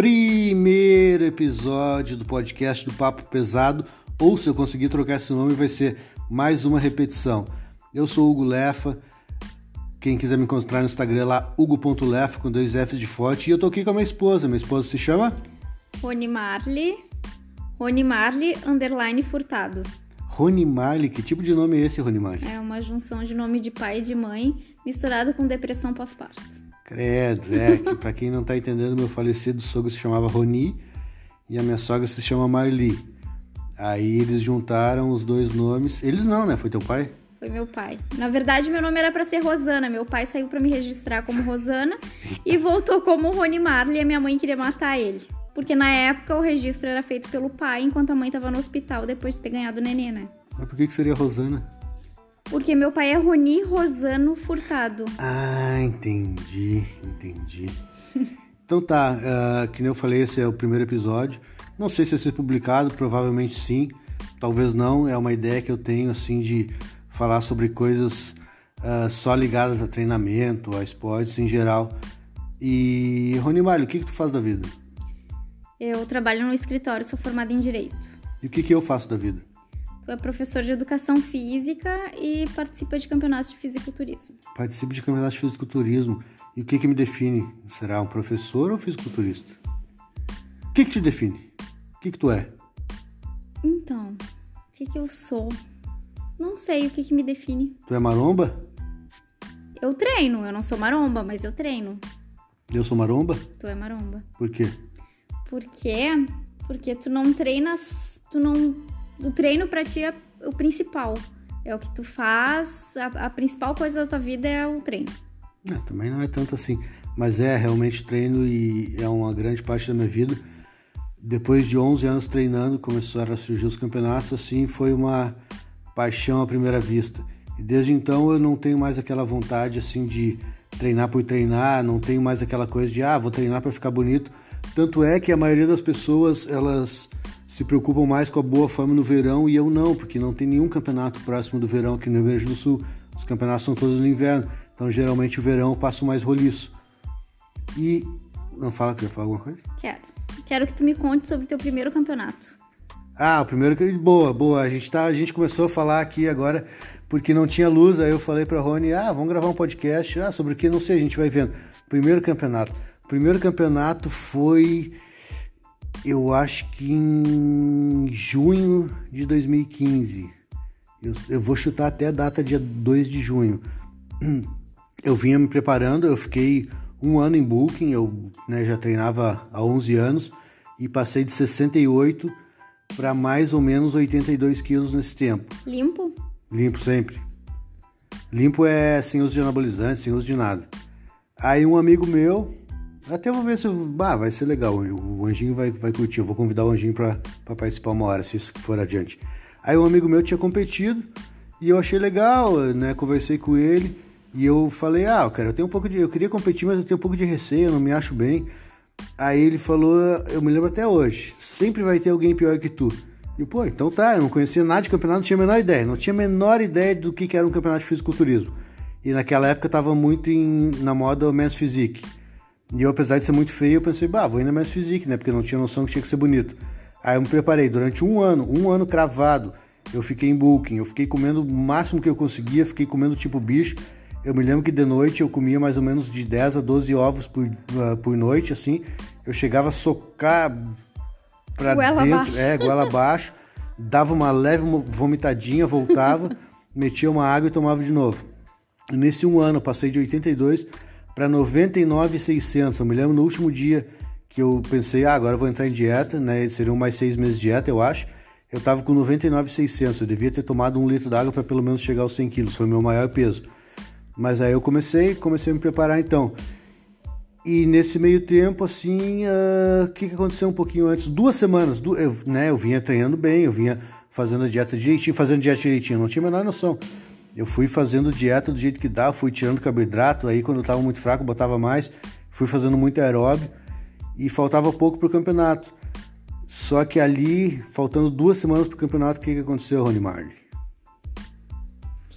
primeiro episódio do podcast do Papo Pesado, ou se eu conseguir trocar esse nome, vai ser mais uma repetição. Eu sou Hugo Lefa. Quem quiser me encontrar no Instagram é lá, hugo.lefa, com dois Fs de forte. E eu tô aqui com a minha esposa. Minha esposa se chama? Rony Marley. Rony Marley, underline furtado. Rony Marley, que tipo de nome é esse, Rony Marley? É uma junção de nome de pai e de mãe, misturado com depressão pós-parto. Credo, é, que pra quem não tá entendendo, meu falecido sogro se chamava Rony e a minha sogra se chama Marli. Aí eles juntaram os dois nomes. Eles não, né? Foi teu pai? Foi meu pai. Na verdade, meu nome era para ser Rosana. Meu pai saiu para me registrar como Rosana e voltou como Rony Marley e a minha mãe queria matar ele. Porque na época o registro era feito pelo pai enquanto a mãe tava no hospital depois de ter ganhado o nenê, né? Mas por que, que seria Rosana? Porque meu pai é Roni Rosano Furtado. Ah, entendi, entendi. Então tá, uh, que nem eu falei, esse é o primeiro episódio. Não sei se vai ser publicado, provavelmente sim, talvez não. É uma ideia que eu tenho assim de falar sobre coisas uh, só ligadas a treinamento, a esportes em geral. E Rony Malho, o que, que tu faz da vida? Eu trabalho no escritório, sou formada em Direito. E o que, que eu faço da vida? É professor de educação física e participa de campeonatos de fisiculturismo. Participo de campeonatos de fisiculturismo. E o que, que me define? Será um professor ou fisiculturista? O que, que te define? O que, que tu é? Então, o que, que eu sou? Não sei o que, que me define. Tu é maromba? Eu treino, eu não sou maromba, mas eu treino. Eu sou maromba? Tu é maromba. Por quê? Por quê? Porque tu não treinas, tu não. O treino pra ti é o principal. É o que tu faz, a, a principal coisa da tua vida é o treino. Não, também não é tanto assim. Mas é realmente treino e é uma grande parte da minha vida. Depois de 11 anos treinando, começaram a surgir os campeonatos, assim, foi uma paixão à primeira vista. E desde então eu não tenho mais aquela vontade, assim, de treinar por treinar, não tenho mais aquela coisa de, ah, vou treinar para ficar bonito. Tanto é que a maioria das pessoas, elas se preocupam mais com a boa forma no verão e eu não, porque não tem nenhum campeonato próximo do verão aqui no Rio Grande do Sul. Os campeonatos são todos no inverno, então geralmente o verão eu passo mais roliço. E. Não fala, quer falar alguma coisa? Quero. Quero que tu me conte sobre o teu primeiro campeonato. Ah, o primeiro que. Boa, boa. A gente, tá, a gente começou a falar aqui agora porque não tinha luz. Aí eu falei pra Rony: ah, vamos gravar um podcast. Ah, sobre o que? Não sei, a gente vai vendo. Primeiro campeonato. O primeiro campeonato foi. Eu acho que em junho de 2015. Eu, eu vou chutar até a data dia 2 de junho. Eu vinha me preparando, eu fiquei um ano em Booking, eu né, já treinava há 11 anos e passei de 68 para mais ou menos 82 quilos nesse tempo. Limpo? Limpo sempre. Limpo é sem uso de anabolizante, sem uso de nada. Aí um amigo meu, até vou ver se bah, vai ser legal, o Anjinho vai, vai curtir, eu vou convidar o Anjinho para participar uma hora, se isso for adiante. Aí um amigo meu tinha competido e eu achei legal, né? Conversei com ele e eu falei, ah, cara, eu tenho um pouco de. Eu queria competir, mas eu tenho um pouco de receio, eu não me acho bem. Aí ele falou, eu me lembro até hoje, sempre vai ter alguém pior que tu. E pô, então tá, eu não conhecia nada de campeonato, não tinha a menor ideia, não tinha a menor ideia do que, que era um campeonato de fisiculturismo. E naquela época tava muito em, na moda o Men's Physique. E eu, apesar de ser muito feio, eu pensei, bah, vou na Men's Physique, né? Porque eu não tinha noção que tinha que ser bonito. Aí eu me preparei durante um ano, um ano cravado. Eu fiquei em booking, eu fiquei comendo o máximo que eu conseguia, fiquei comendo tipo bicho. Eu me lembro que de noite eu comia mais ou menos de 10 a 12 ovos por, uh, por noite, assim. Eu chegava a socar pra Goela dentro, abaixo. é, goela abaixo, dava uma leve vomitadinha, voltava, metia uma água e tomava de novo. E nesse um ano eu passei de 82 para 99,600. Eu me lembro no último dia que eu pensei, ah, agora eu vou entrar em dieta, né? Seriam mais seis meses de dieta, eu acho. Eu tava com 99,600. Eu devia ter tomado um litro d'água para pelo menos chegar aos 100 quilos. Foi o meu maior peso. Mas aí eu comecei, comecei a me preparar então. E nesse meio tempo, assim, o uh, que, que aconteceu um pouquinho antes? Duas semanas, du eu, né, eu vinha treinando bem, eu vinha fazendo a dieta direitinho, fazendo dieta direitinho, não tinha a menor noção. Eu fui fazendo dieta do jeito que dá, fui tirando carboidrato, aí quando eu tava muito fraco, botava mais, fui fazendo muito aeróbio e faltava pouco pro campeonato. Só que ali, faltando duas semanas pro campeonato, o que, que aconteceu, Rony Marley?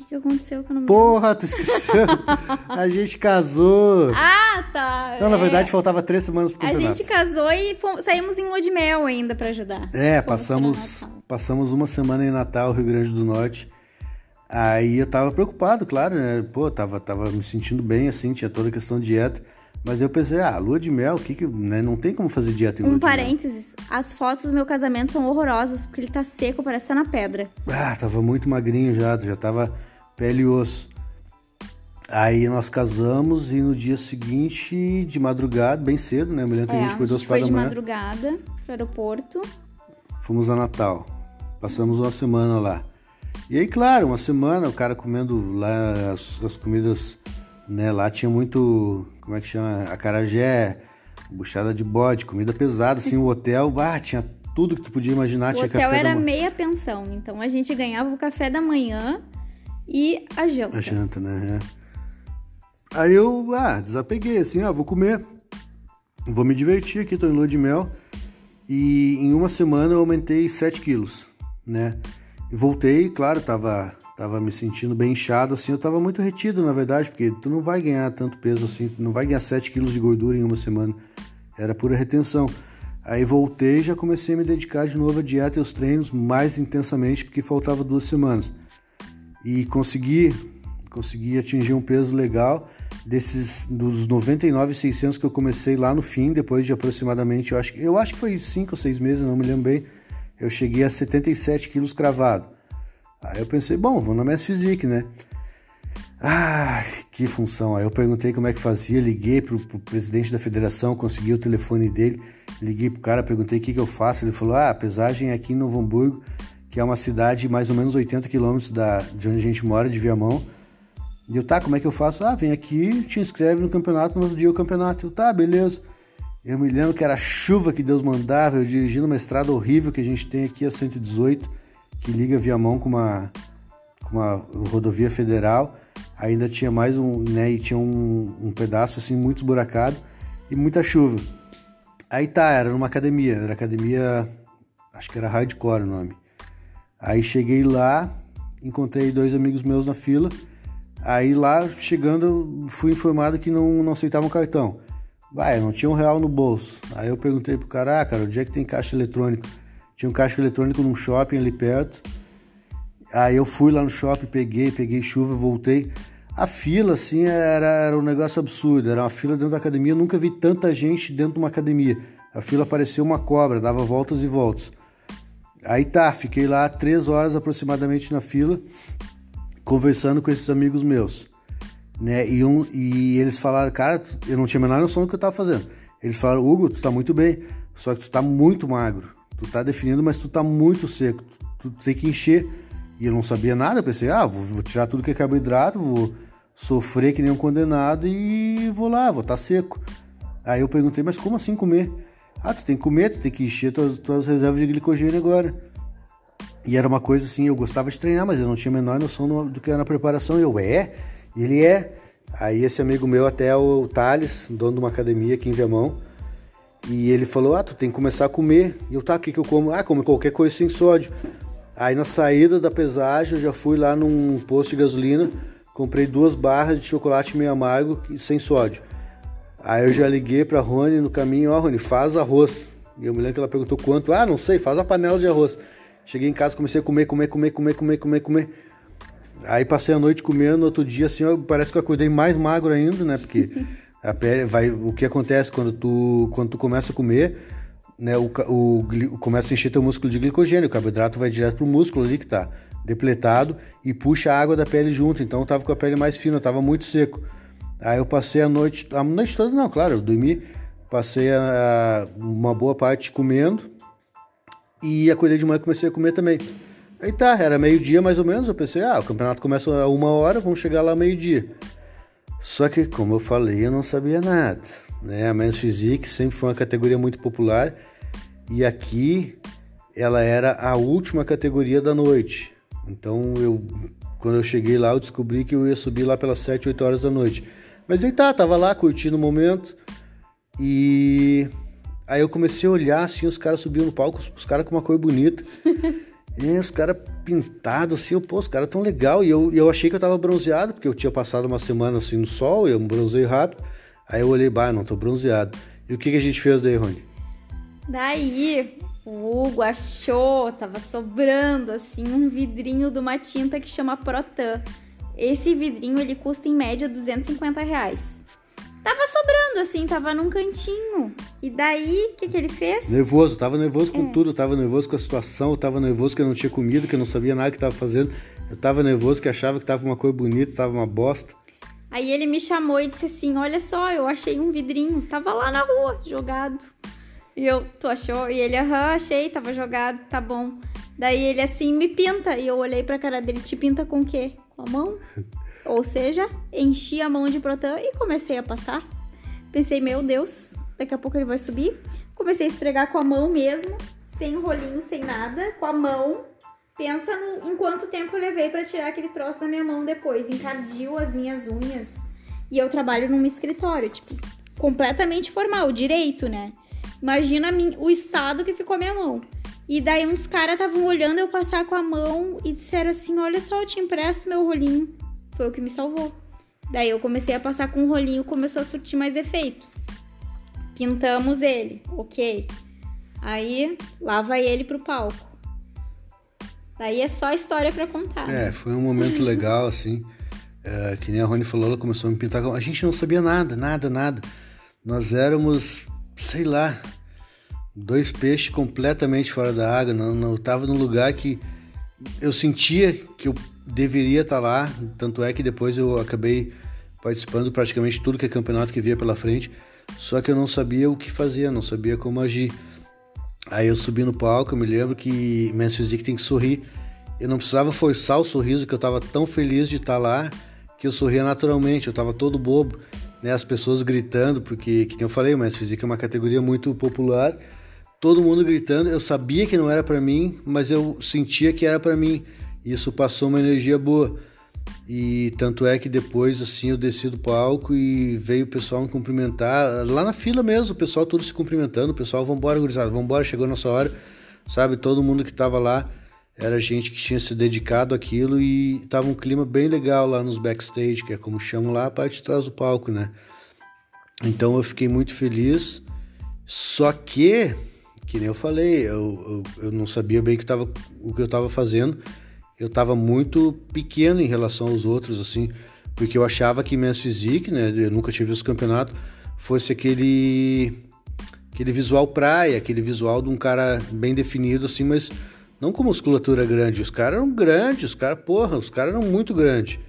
O que, aconteceu que eu não me Porra, tu esqueceu? a gente casou. Ah, tá. Não, na É, verdade faltava três semanas pro A campeonato. gente casou e saímos em lua de mel ainda pra ajudar. É, Fomos passamos, passamos uma semana em Natal, Rio Grande do Norte. Aí eu tava preocupado, claro, né? Pô, tava, tava me sentindo bem, assim, tinha toda a questão de dieta. Mas eu pensei, ah, lua de mel, o que que... Né? Não tem como fazer dieta em lua Um de mel. parênteses, as fotos do meu casamento são horrorosas, porque ele tá seco, parece que tá na pedra. Ah, tava muito magrinho já, já tava pele e osso. Aí nós casamos e no dia seguinte, de madrugada, bem cedo, né? Eu me lembro que é, a gente acordou às quatro de da manhã. madrugada pro aeroporto. Fomos a Natal. Passamos uma semana lá. E aí, claro, uma semana, o cara comendo lá as, as comidas, né? Lá tinha muito, como é que chama? Acarajé, buchada de bode, comida pesada, assim, o hotel, ah, tinha tudo que tu podia imaginar, o tinha hotel café era meia pensão, então a gente ganhava o café da manhã e a janta. A janta, né? É. Aí eu, ah, desapeguei, assim, ah, vou comer, vou me divertir aqui, tô em lua de mel. E em uma semana eu aumentei 7 quilos, né? E voltei, claro, tava, tava me sentindo bem inchado, assim, eu tava muito retido, na verdade, porque tu não vai ganhar tanto peso assim, tu não vai ganhar 7 quilos de gordura em uma semana. Era pura retenção. Aí voltei e já comecei a me dedicar de novo à dieta e aos treinos mais intensamente, porque faltava duas semanas e consegui consegui atingir um peso legal desses dos 99,600 que eu comecei lá no fim, depois de aproximadamente, eu acho, eu acho que foi 5 ou 6 meses, não me lembro bem, eu cheguei a 77 quilos cravado. Aí eu pensei, bom, vou na Mass Physique, né? Ah, que função. Aí eu perguntei como é que fazia, liguei pro, pro presidente da federação, consegui o telefone dele, liguei pro cara, perguntei o que, que eu faço. Ele falou: ah, a pesagem é aqui em Novo Hamburgo, que é uma cidade mais ou menos 80 quilômetros de onde a gente mora, de Viamão. E eu, tá, como é que eu faço? Ah, vem aqui, te inscreve no campeonato, no outro dia o campeonato. Eu, tá, beleza. Eu me lembro que era a chuva que Deus mandava, eu dirigindo uma estrada horrível que a gente tem aqui, a 118, que liga Viamão com uma, com uma rodovia federal. Ainda tinha mais um, né, e tinha um, um pedaço assim muito esburacado e muita chuva. Aí tá, era numa academia, era academia, acho que era Hardcore o nome. Aí cheguei lá, encontrei dois amigos meus na fila. Aí lá, chegando, fui informado que não, não aceitavam cartão. Vai, não tinha um real no bolso. Aí eu perguntei pro cara, ah, cara, onde é que tem caixa eletrônico? Tinha um caixa eletrônico num shopping ali perto. Aí eu fui lá no shopping, peguei, peguei chuva, voltei. A fila, assim, era, era um negócio absurdo. Era uma fila dentro da academia. Eu nunca vi tanta gente dentro de uma academia. A fila parecia uma cobra, dava voltas e voltas. Aí tá, fiquei lá três horas aproximadamente na fila, conversando com esses amigos meus. Né? E, um, e eles falaram, cara, eu não tinha a menor noção do que eu tava fazendo. Eles falaram, Hugo, tu tá muito bem, só que tu tá muito magro. Tu tá definindo, mas tu tá muito seco. Tu, tu tem que encher. E eu não sabia nada, eu pensei, ah, vou, vou tirar tudo que é carboidrato, vou sofrer que nem um condenado e vou lá, vou estar tá seco. Aí eu perguntei, mas como assim comer? Ah, tu tem que comer, tu tem que encher tuas, tuas reservas de glicogênio agora. E era uma coisa assim, eu gostava de treinar, mas eu não tinha a menor noção no- do que era a preparação. Eu, é? Ele é. Aí esse amigo meu, até o Thales, dono de uma academia aqui em Viamão, e ele falou, ah, tu tem que começar a comer. E eu, tá, o que que eu como? Ah, come qualquer coisa sem sódio. Aí na saída da pesagem, eu já fui lá num posto de gasolina, comprei duas barras de chocolate meio amargo e sem sódio. Aí eu já liguei pra Rony no caminho, ó, Rony, faz arroz. E eu me lembro que ela perguntou quanto. Ah, não sei, faz a panela de arroz. Cheguei em casa, comecei a comer, comer, comer, comer, comer, comer, comer. Aí passei a noite comendo, no outro dia, assim, ó, parece que eu acordei mais magro ainda, né? Porque a pele vai. O que acontece quando tu, quando tu começa a comer, né? O, o, começa a encher teu músculo de glicogênio, o carboidrato vai direto pro músculo ali que tá depletado e puxa a água da pele junto. Então eu tava com a pele mais fina, eu tava muito seco. Aí eu passei a noite, a noite toda não, claro, eu dormi, passei a- uma boa parte comendo e acordei de manhã e comecei a comer também. Aí tá, era meio-dia mais ou menos, eu pensei, ah, o campeonato começa a uma hora, vamos chegar lá meio-dia. Só que, como eu falei, eu não sabia nada. Né? A Men's Physique sempre foi uma categoria muito popular e aqui ela era a última categoria da noite. Então, eu, quando eu cheguei lá, eu descobri que eu ia subir lá pelas 7, 8 horas da noite. Mas aí tá, tava lá curtindo o momento e aí eu comecei a olhar assim, os caras subiam no palco, os, caras com uma cor bonita. É, os caras pintados assim, eu, pô, os caras tão legal. E eu, eu achei que eu tava bronzeado, porque eu tinha passado uma semana assim no sol, eu bronzei rápido. Aí eu olhei, bah, não tô bronzeado. E o que, que a gente fez daí, Rony? Daí, o Hugo achou, tava sobrando assim um vidrinho de uma tinta que chama Protan. Esse vidrinho ele custa em média 250 reais. Tava sobrando assim, tava num cantinho. E daí, o que, que ele fez? Nervoso, tava nervoso com é. tudo, tava nervoso com a situação, tava nervoso que eu não tinha comido, que eu não sabia nada que tava fazendo. Eu tava nervoso que achava que tava uma coisa bonita, tava uma bosta. Aí ele me chamou e disse assim: Olha só, eu achei um vidrinho, tava lá na rua, jogado. E eu, tu achou? E ele, aham, achei, tava jogado, tá bom. Daí ele assim, me pinta. E eu olhei pra cara dele, te pinta com o quê? Com a mão? Ou seja, enchi a mão de protan e comecei a passar. Pensei, meu Deus, daqui a pouco ele vai subir. Comecei a esfregar com a mão mesmo, sem rolinho, sem nada, com a mão. Pensa no, em quanto tempo eu levei para tirar aquele troço da minha mão depois. Encardiu as minhas unhas. E eu trabalho num escritório, tipo, completamente formal, direito, né? Imagina o estado que ficou a minha mão. E daí uns caras estavam olhando eu passar com a mão e disseram assim: Olha só, eu te empresto meu rolinho. Foi o que me salvou. Daí eu comecei a passar com o rolinho, começou a surtir mais efeito. Pintamos ele, ok. Aí lá vai ele pro palco. Daí é só história para contar. É, foi um momento legal, assim. É, que nem a Rony falou, ela começou a me pintar. A gente não sabia nada, nada, nada. Nós éramos, sei lá, dois peixes completamente fora da água. Não, não tava num lugar que eu sentia que eu deveria estar tá lá, tanto é que depois eu acabei participando praticamente tudo que é campeonato que via pela frente, só que eu não sabia o que fazer, não sabia como agir. Aí eu subi no palco, eu me lembro que Men's Physique tem que sorrir. Eu não precisava forçar o sorriso, que eu estava tão feliz de estar tá lá, que eu sorria naturalmente, eu estava todo bobo, né? As pessoas gritando, porque, que eu falei, o Men's Physique é uma categoria muito popular, todo mundo gritando, eu sabia que não era para mim, mas eu sentia que era para mim. Isso passou uma energia boa. E tanto é que depois assim eu desci do palco e veio o pessoal me cumprimentar, lá na fila mesmo, o pessoal todo se cumprimentando, o pessoal, vambora, gurizada, vambora, chegou a nossa hora, sabe? Todo mundo que tava lá era gente que tinha se dedicado àquilo e tava um clima bem legal lá nos backstage, que é como chamam lá a parte de trás do palco, né? Então eu fiquei muito feliz, só que que nem eu falei, eu, eu, eu não sabia bem que tava, o que eu estava fazendo. Eu estava muito pequeno em relação aos outros, assim, porque eu achava que Men's Physique, né, eu nunca tive visto campeonato, fosse aquele aquele visual praia, aquele visual de um cara bem definido, assim, mas não com musculatura grande. Os caras eram grandes, os caras, porra, os caras eram muito grandes.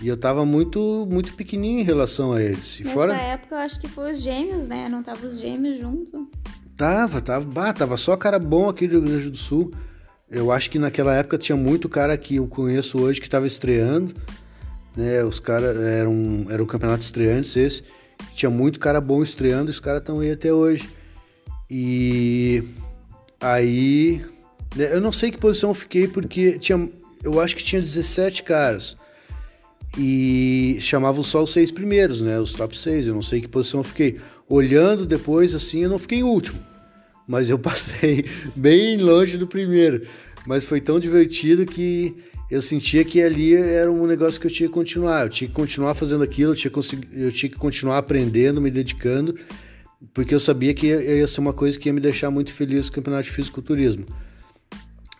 E eu tava muito, muito pequenininho em relação a eles. E Nessa fora... época eu acho que foi os gêmeos, né? Não tava os gêmeos junto. Tava, tava, bah, tava só cara bom aqui do Rio Grande do Sul. Eu acho que naquela época tinha muito cara que eu conheço hoje que estava estreando, né? Os caras eram eram campeonatos estreantes esse. Tinha muito cara bom estreando, os caras estão aí até hoje. E aí, né, eu não sei que posição eu fiquei porque tinha, eu acho que tinha 17 caras. E chamavam só os seis primeiros, né? Os top 6, eu não sei que posição eu fiquei olhando depois assim, eu não fiquei em último, mas eu passei bem longe do primeiro. Mas foi tão divertido que eu sentia que ali era um negócio que eu tinha que continuar. Eu tinha que continuar fazendo aquilo, eu tinha, eu tinha que continuar aprendendo, me dedicando, porque eu sabia que ia ser uma coisa que ia me deixar muito feliz no campeonato de fisiculturismo.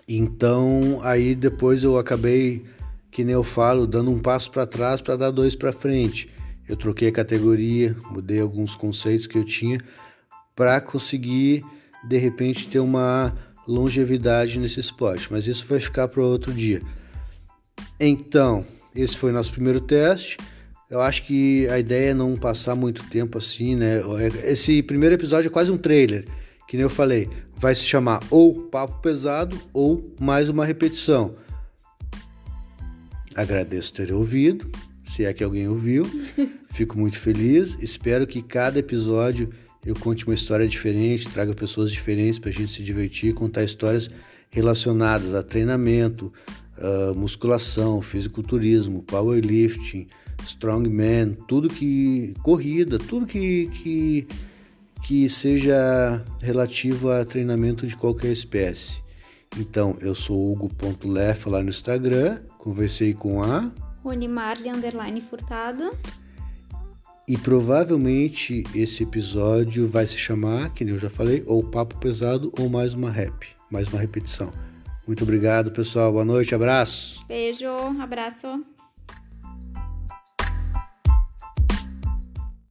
Então, aí depois eu acabei, que nem eu falo, dando um passo para trás para dar dois para frente. Eu troquei a categoria, mudei alguns conceitos que eu tinha para conseguir de repente ter uma longevidade nesse esporte, mas isso vai ficar para outro dia. Então, esse foi nosso primeiro teste. Eu acho que a ideia é não passar muito tempo assim, né? Esse primeiro episódio é quase um trailer, que nem eu falei, vai se chamar ou papo pesado ou mais uma repetição. Agradeço ter ouvido se é que alguém ouviu. Fico muito feliz. Espero que cada episódio eu conte uma história diferente, traga pessoas diferentes para a gente se divertir, contar histórias relacionadas a treinamento, uh, musculação, fisiculturismo, powerlifting, strongman, tudo que corrida, tudo que, que que seja relativo a treinamento de qualquer espécie. Então, eu sou Hugo.lefa lá no Instagram. Conversei com a. Rony Marley Underline Furtado. E provavelmente esse episódio vai se chamar, que nem eu já falei, ou Papo Pesado ou mais uma rap, mais uma repetição. Muito obrigado, pessoal. Boa noite, abraço. Beijo, abraço.